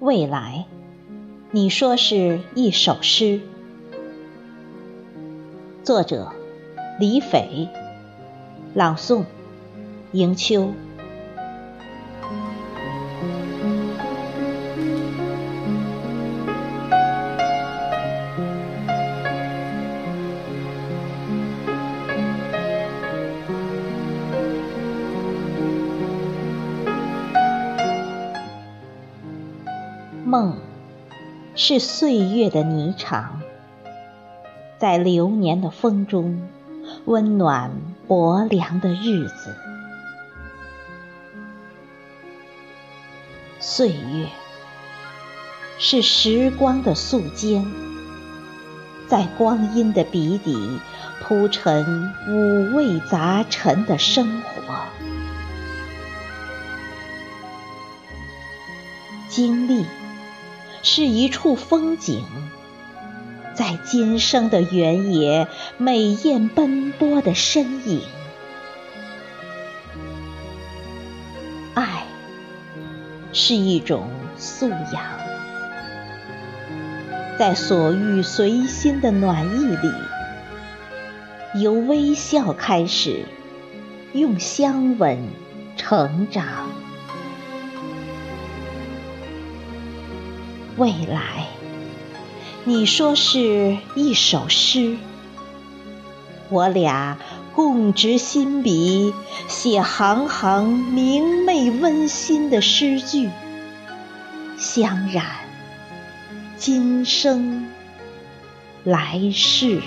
未来，你说是一首诗。作者：李斐，朗诵：迎秋。梦是岁月的霓裳，在流年的风中，温暖薄凉的日子。岁月是时光的素笺，在光阴的笔底铺陈五味杂陈的生活。经历。是一处风景，在今生的原野，美艳奔波的身影。爱是一种素养，在所欲随心的暖意里，由微笑开始，用香吻成长。未来，你说是一首诗，我俩共执心笔，写行行明媚温馨的诗句，相染今生来世。